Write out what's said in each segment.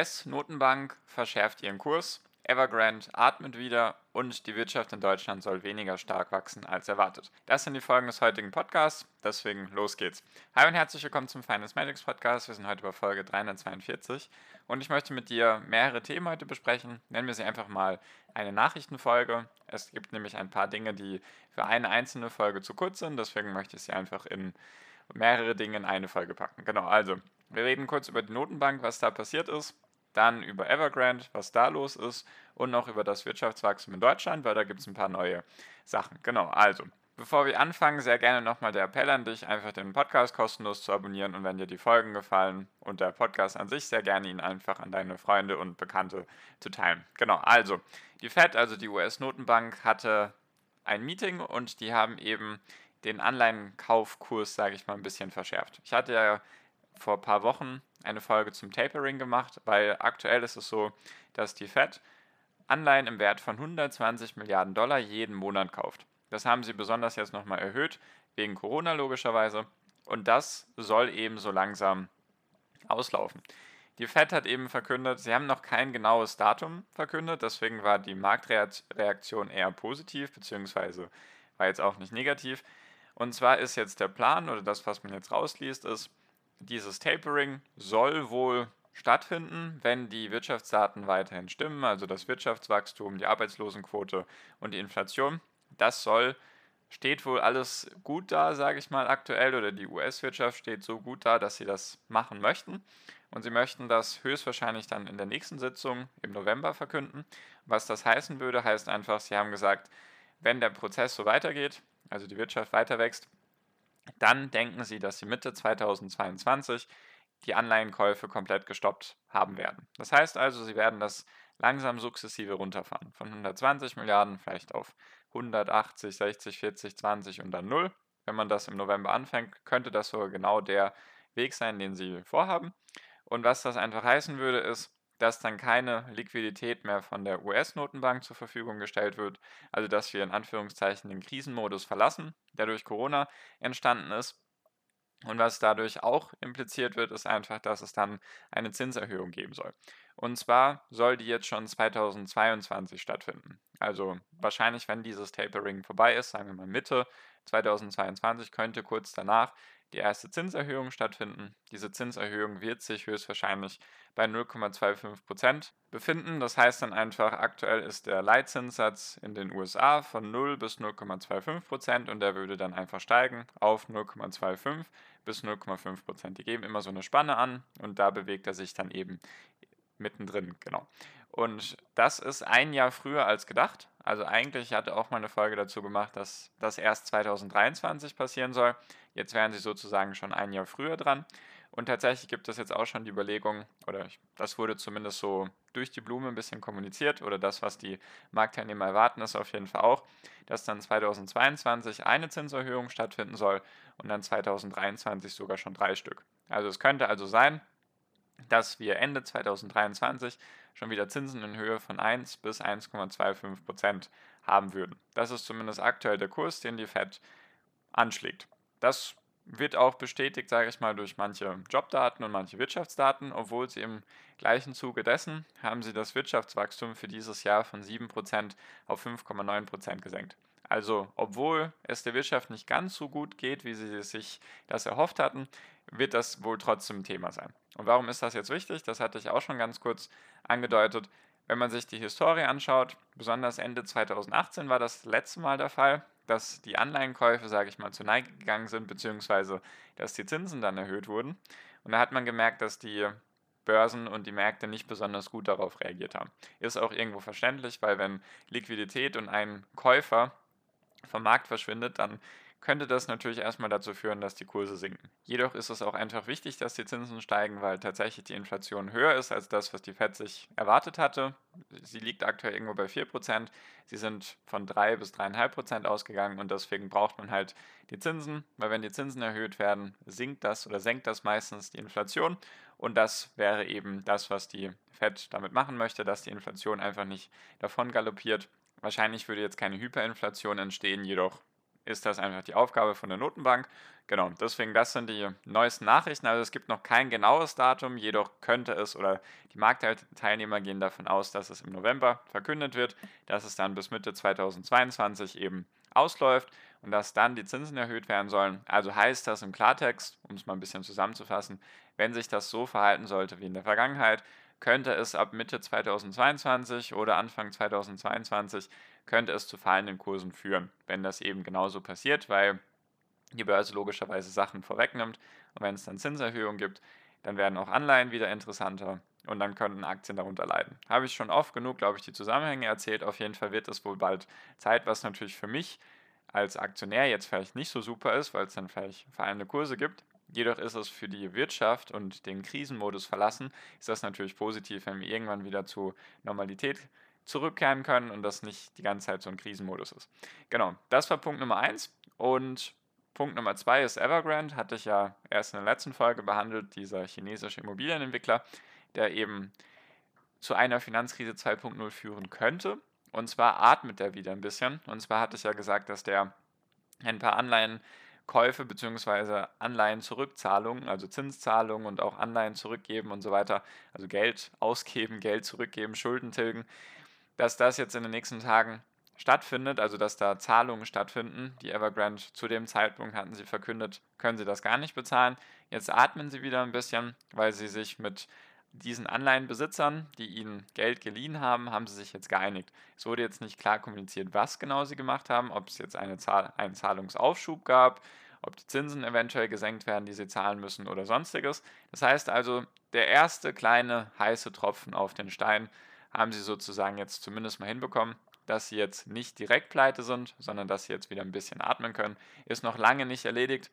US-Notenbank verschärft ihren Kurs, Evergrande atmet wieder und die Wirtschaft in Deutschland soll weniger stark wachsen als erwartet. Das sind die Folgen des heutigen Podcasts, deswegen los geht's. Hi und herzlich willkommen zum Finance Magics Podcast. Wir sind heute bei Folge 342 und ich möchte mit dir mehrere Themen heute besprechen. Nennen wir sie einfach mal eine Nachrichtenfolge. Es gibt nämlich ein paar Dinge, die für eine einzelne Folge zu kurz sind, deswegen möchte ich sie einfach in mehrere Dinge in eine Folge packen. Genau, also wir reden kurz über die Notenbank, was da passiert ist, dann über Evergrande, was da los ist und noch über das Wirtschaftswachstum in Deutschland, weil da gibt es ein paar neue Sachen. Genau, also, bevor wir anfangen, sehr gerne nochmal der Appell an dich, einfach den Podcast kostenlos zu abonnieren und wenn dir die Folgen gefallen und der Podcast an sich, sehr gerne ihn einfach an deine Freunde und Bekannte zu teilen. Genau, also, die Fed, also die US-Notenbank, hatte ein Meeting und die haben eben den Anleihenkaufkurs, sage ich mal, ein bisschen verschärft. Ich hatte ja vor ein paar Wochen eine Folge zum Tapering gemacht, weil aktuell ist es so, dass die Fed Anleihen im Wert von 120 Milliarden Dollar jeden Monat kauft. Das haben sie besonders jetzt nochmal erhöht, wegen Corona logischerweise. Und das soll eben so langsam auslaufen. Die Fed hat eben verkündet, sie haben noch kein genaues Datum verkündet, deswegen war die Marktreaktion eher positiv, beziehungsweise war jetzt auch nicht negativ. Und zwar ist jetzt der Plan, oder das, was man jetzt rausliest, ist, dieses Tapering soll wohl stattfinden, wenn die Wirtschaftsdaten weiterhin stimmen, also das Wirtschaftswachstum, die Arbeitslosenquote und die Inflation. Das soll, steht wohl alles gut da, sage ich mal aktuell, oder die US-Wirtschaft steht so gut da, dass sie das machen möchten. Und sie möchten das höchstwahrscheinlich dann in der nächsten Sitzung im November verkünden. Was das heißen würde, heißt einfach, sie haben gesagt, wenn der Prozess so weitergeht, also die Wirtschaft weiter wächst, dann denken sie, dass sie Mitte 2022 die Anleihenkäufe komplett gestoppt haben werden. Das heißt also, sie werden das langsam sukzessive runterfahren. Von 120 Milliarden vielleicht auf 180, 60, 40, 20 und dann 0. Wenn man das im November anfängt, könnte das sogar genau der Weg sein, den sie vorhaben. Und was das einfach heißen würde, ist, dass dann keine Liquidität mehr von der US-Notenbank zur Verfügung gestellt wird, also dass wir in Anführungszeichen den Krisenmodus verlassen, der durch Corona entstanden ist. Und was dadurch auch impliziert wird, ist einfach, dass es dann eine Zinserhöhung geben soll. Und zwar soll die jetzt schon 2022 stattfinden. Also wahrscheinlich, wenn dieses Tapering vorbei ist, sagen wir mal Mitte 2022, könnte kurz danach die erste Zinserhöhung stattfinden. Diese Zinserhöhung wird sich höchstwahrscheinlich bei 0,25% befinden. Das heißt dann einfach, aktuell ist der Leitzinssatz in den USA von 0 bis 0,25% und der würde dann einfach steigen auf 0,25 bis 0,5% Die geben immer so eine Spanne an und da bewegt er sich dann eben mittendrin, genau. Und das ist ein Jahr früher als gedacht. Also eigentlich hatte auch mal eine Folge dazu gemacht, dass das erst 2023 passieren soll. Jetzt wären sie sozusagen schon ein Jahr früher dran. Und tatsächlich gibt es jetzt auch schon die Überlegung, oder das wurde zumindest so durch die Blume ein bisschen kommuniziert, oder das, was die Marktteilnehmer erwarten, ist auf jeden Fall auch, dass dann 2022 eine Zinserhöhung stattfinden soll und dann 2023 sogar schon drei Stück. Also es könnte also sein, dass wir Ende 2023 schon wieder Zinsen in Höhe von 1 bis 1,25 Prozent haben würden. Das ist zumindest aktuell der Kurs, den die Fed anschlägt. Das wird auch bestätigt, sage ich mal, durch manche Jobdaten und manche Wirtschaftsdaten, obwohl sie im gleichen Zuge dessen haben sie das Wirtschaftswachstum für dieses Jahr von 7% auf 5,9% gesenkt. Also, obwohl es der Wirtschaft nicht ganz so gut geht, wie sie sich das erhofft hatten, wird das wohl trotzdem Thema sein. Und warum ist das jetzt wichtig? Das hatte ich auch schon ganz kurz angedeutet. Wenn man sich die Historie anschaut, besonders Ende 2018 war das letzte Mal der Fall, dass die Anleihenkäufe, sage ich mal, zu Neige gegangen sind, beziehungsweise dass die Zinsen dann erhöht wurden. Und da hat man gemerkt, dass die Börsen und die Märkte nicht besonders gut darauf reagiert haben. Ist auch irgendwo verständlich, weil wenn Liquidität und ein Käufer vom Markt verschwindet, dann könnte das natürlich erstmal dazu führen, dass die Kurse sinken. Jedoch ist es auch einfach wichtig, dass die Zinsen steigen, weil tatsächlich die Inflation höher ist als das, was die Fed sich erwartet hatte. Sie liegt aktuell irgendwo bei 4%. Sie sind von 3 bis 3,5% ausgegangen und deswegen braucht man halt die Zinsen, weil wenn die Zinsen erhöht werden, sinkt das oder senkt das meistens die Inflation und das wäre eben das, was die Fed damit machen möchte, dass die Inflation einfach nicht davon galoppiert. Wahrscheinlich würde jetzt keine Hyperinflation entstehen, jedoch ist das einfach die Aufgabe von der Notenbank. Genau, deswegen das sind die neuesten Nachrichten. Also es gibt noch kein genaues Datum, jedoch könnte es oder die Marktteilnehmer gehen davon aus, dass es im November verkündet wird, dass es dann bis Mitte 2022 eben ausläuft und dass dann die Zinsen erhöht werden sollen. Also heißt das im Klartext, um es mal ein bisschen zusammenzufassen, wenn sich das so verhalten sollte wie in der Vergangenheit, könnte es ab Mitte 2022 oder Anfang 2022 könnte es zu fallenden Kursen führen, wenn das eben genauso passiert, weil die Börse logischerweise Sachen vorwegnimmt und wenn es dann Zinserhöhungen gibt, dann werden auch Anleihen wieder interessanter und dann könnten Aktien darunter leiden. Habe ich schon oft genug, glaube ich, die Zusammenhänge erzählt. Auf jeden Fall wird es wohl bald Zeit, was natürlich für mich als Aktionär jetzt vielleicht nicht so super ist, weil es dann vielleicht fallende Kurse gibt. Jedoch ist es für die Wirtschaft und den Krisenmodus verlassen, ist das natürlich positiv, wenn wir irgendwann wieder zu Normalität zurückkehren können und das nicht die ganze Zeit so ein Krisenmodus ist. Genau, das war Punkt Nummer eins. Und Punkt Nummer zwei ist Evergrande, hatte ich ja erst in der letzten Folge behandelt, dieser chinesische Immobilienentwickler, der eben zu einer Finanzkrise 2.0 führen könnte. Und zwar atmet er wieder ein bisschen. Und zwar hatte ich ja gesagt, dass der ein paar Anleihen Käufe bzw. Anleihen-Zurückzahlungen, also Zinszahlungen und auch Anleihen zurückgeben und so weiter, also Geld ausgeben, Geld zurückgeben, Schulden tilgen, dass das jetzt in den nächsten Tagen stattfindet, also dass da Zahlungen stattfinden. Die Evergrande zu dem Zeitpunkt hatten sie verkündet, können sie das gar nicht bezahlen. Jetzt atmen sie wieder ein bisschen, weil sie sich mit diesen Anleihenbesitzern, die ihnen Geld geliehen haben, haben sie sich jetzt geeinigt. Es wurde jetzt nicht klar kommuniziert, was genau sie gemacht haben, ob es jetzt eine Zahl, einen Zahlungsaufschub gab, ob die Zinsen eventuell gesenkt werden, die sie zahlen müssen oder sonstiges. Das heißt also, der erste kleine heiße Tropfen auf den Stein haben sie sozusagen jetzt zumindest mal hinbekommen, dass sie jetzt nicht direkt pleite sind, sondern dass sie jetzt wieder ein bisschen atmen können. Ist noch lange nicht erledigt.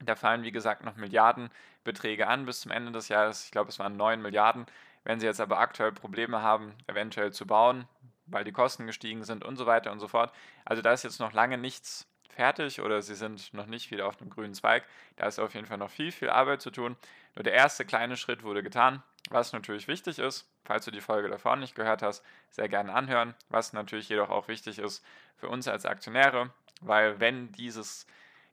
Da fallen, wie gesagt, noch Milliardenbeträge an bis zum Ende des Jahres. Ich glaube, es waren 9 Milliarden. Wenn Sie jetzt aber aktuell Probleme haben, eventuell zu bauen, weil die Kosten gestiegen sind und so weiter und so fort. Also da ist jetzt noch lange nichts fertig oder Sie sind noch nicht wieder auf dem grünen Zweig. Da ist auf jeden Fall noch viel, viel Arbeit zu tun. Nur der erste kleine Schritt wurde getan, was natürlich wichtig ist. Falls du die Folge davor nicht gehört hast, sehr gerne anhören. Was natürlich jedoch auch wichtig ist für uns als Aktionäre, weil wenn dieses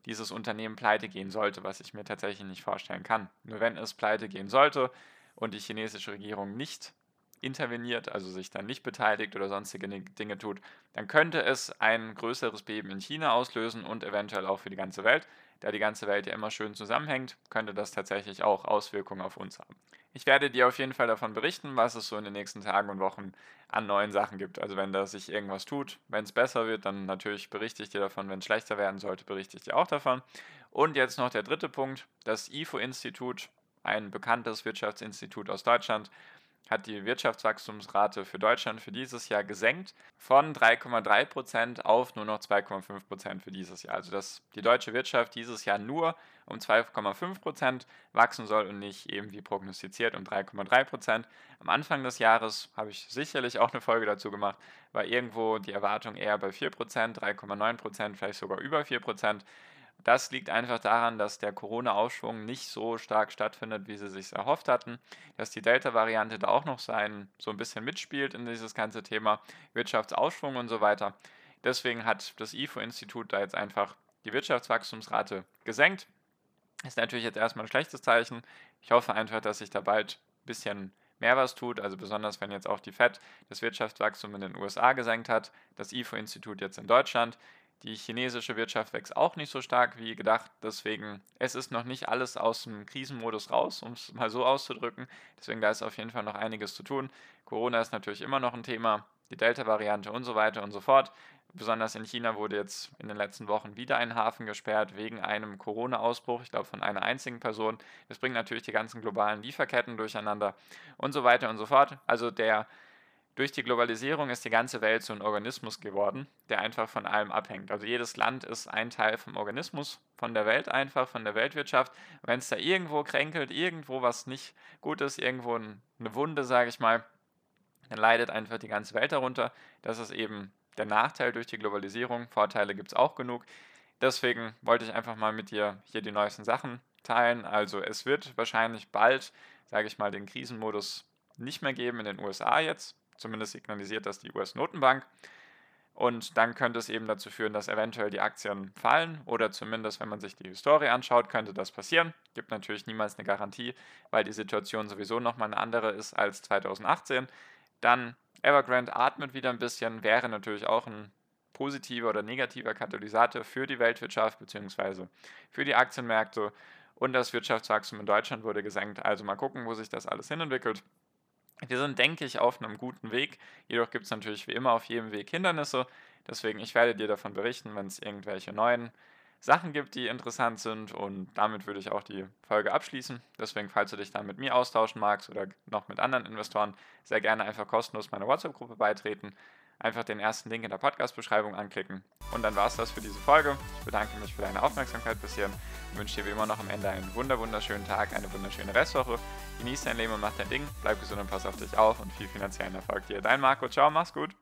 dieses Unternehmen pleite gehen sollte, was ich mir tatsächlich nicht vorstellen kann. Nur wenn es pleite gehen sollte und die chinesische Regierung nicht interveniert, also sich dann nicht beteiligt oder sonstige Dinge tut, dann könnte es ein größeres Beben in China auslösen und eventuell auch für die ganze Welt. Da die ganze Welt ja immer schön zusammenhängt, könnte das tatsächlich auch Auswirkungen auf uns haben. Ich werde dir auf jeden Fall davon berichten, was es so in den nächsten Tagen und Wochen an neuen Sachen gibt. Also wenn da sich irgendwas tut, wenn es besser wird, dann natürlich berichte ich dir davon. Wenn es schlechter werden sollte, berichte ich dir auch davon. Und jetzt noch der dritte Punkt. Das IFO-Institut, ein bekanntes Wirtschaftsinstitut aus Deutschland, hat die Wirtschaftswachstumsrate für Deutschland für dieses Jahr gesenkt von 3,3% auf nur noch 2,5% für dieses Jahr. Also dass die deutsche Wirtschaft dieses Jahr nur um 2,5% wachsen soll und nicht eben wie prognostiziert um 3,3% Am Anfang des Jahres habe ich sicherlich auch eine Folge dazu gemacht, war irgendwo die Erwartung eher bei 4% 3,9% vielleicht sogar über 4 das liegt einfach daran, dass der Corona-Aufschwung nicht so stark stattfindet, wie sie sich erhofft hatten, dass die Delta-Variante da auch noch sein, so ein bisschen mitspielt in dieses ganze Thema Wirtschaftsaufschwung und so weiter. Deswegen hat das IFO-Institut da jetzt einfach die Wirtschaftswachstumsrate gesenkt. Ist natürlich jetzt erstmal ein schlechtes Zeichen. Ich hoffe einfach, dass sich da bald ein bisschen mehr was tut, also besonders wenn jetzt auch die FED das Wirtschaftswachstum in den USA gesenkt hat, das IFO-Institut jetzt in Deutschland. Die chinesische Wirtschaft wächst auch nicht so stark wie gedacht. Deswegen, es ist noch nicht alles aus dem Krisenmodus raus, um es mal so auszudrücken. Deswegen, da ist auf jeden Fall noch einiges zu tun. Corona ist natürlich immer noch ein Thema, die Delta-Variante und so weiter und so fort. Besonders in China wurde jetzt in den letzten Wochen wieder ein Hafen gesperrt wegen einem Corona-Ausbruch, ich glaube von einer einzigen Person. Das bringt natürlich die ganzen globalen Lieferketten durcheinander und so weiter und so fort. Also der durch die Globalisierung ist die ganze Welt so ein Organismus geworden, der einfach von allem abhängt. Also jedes Land ist ein Teil vom Organismus, von der Welt einfach, von der Weltwirtschaft. Wenn es da irgendwo kränkelt, irgendwo was nicht gut ist, irgendwo eine Wunde, sage ich mal, dann leidet einfach die ganze Welt darunter. Das ist eben der Nachteil durch die Globalisierung. Vorteile gibt es auch genug. Deswegen wollte ich einfach mal mit dir hier die neuesten Sachen teilen. Also es wird wahrscheinlich bald, sage ich mal, den Krisenmodus nicht mehr geben in den USA jetzt. Zumindest signalisiert das die US-Notenbank. Und dann könnte es eben dazu führen, dass eventuell die Aktien fallen oder zumindest, wenn man sich die Historie anschaut, könnte das passieren. Gibt natürlich niemals eine Garantie, weil die Situation sowieso nochmal eine andere ist als 2018. Dann Evergrande atmet wieder ein bisschen, wäre natürlich auch ein positiver oder negativer Katalysator für die Weltwirtschaft bzw. für die Aktienmärkte. Und das Wirtschaftswachstum in Deutschland wurde gesenkt. Also mal gucken, wo sich das alles hinentwickelt. Wir sind, denke ich, auf einem guten Weg. Jedoch gibt es natürlich wie immer auf jedem Weg Hindernisse. Deswegen, ich werde dir davon berichten, wenn es irgendwelche neuen Sachen gibt, die interessant sind. Und damit würde ich auch die Folge abschließen. Deswegen, falls du dich dann mit mir austauschen magst oder noch mit anderen Investoren, sehr gerne einfach kostenlos meiner WhatsApp-Gruppe beitreten. Einfach den ersten Link in der Podcast-Beschreibung anklicken. Und dann war es das für diese Folge. Ich bedanke mich für deine Aufmerksamkeit bis hierhin und wünsche dir wie immer noch am Ende einen wunderschönen Tag, eine wunderschöne Restwoche. Genieß dein Leben und mach dein Ding. Bleib gesund und pass auf dich auf und viel finanziellen Erfolg dir. Dein Marco. Ciao, mach's gut.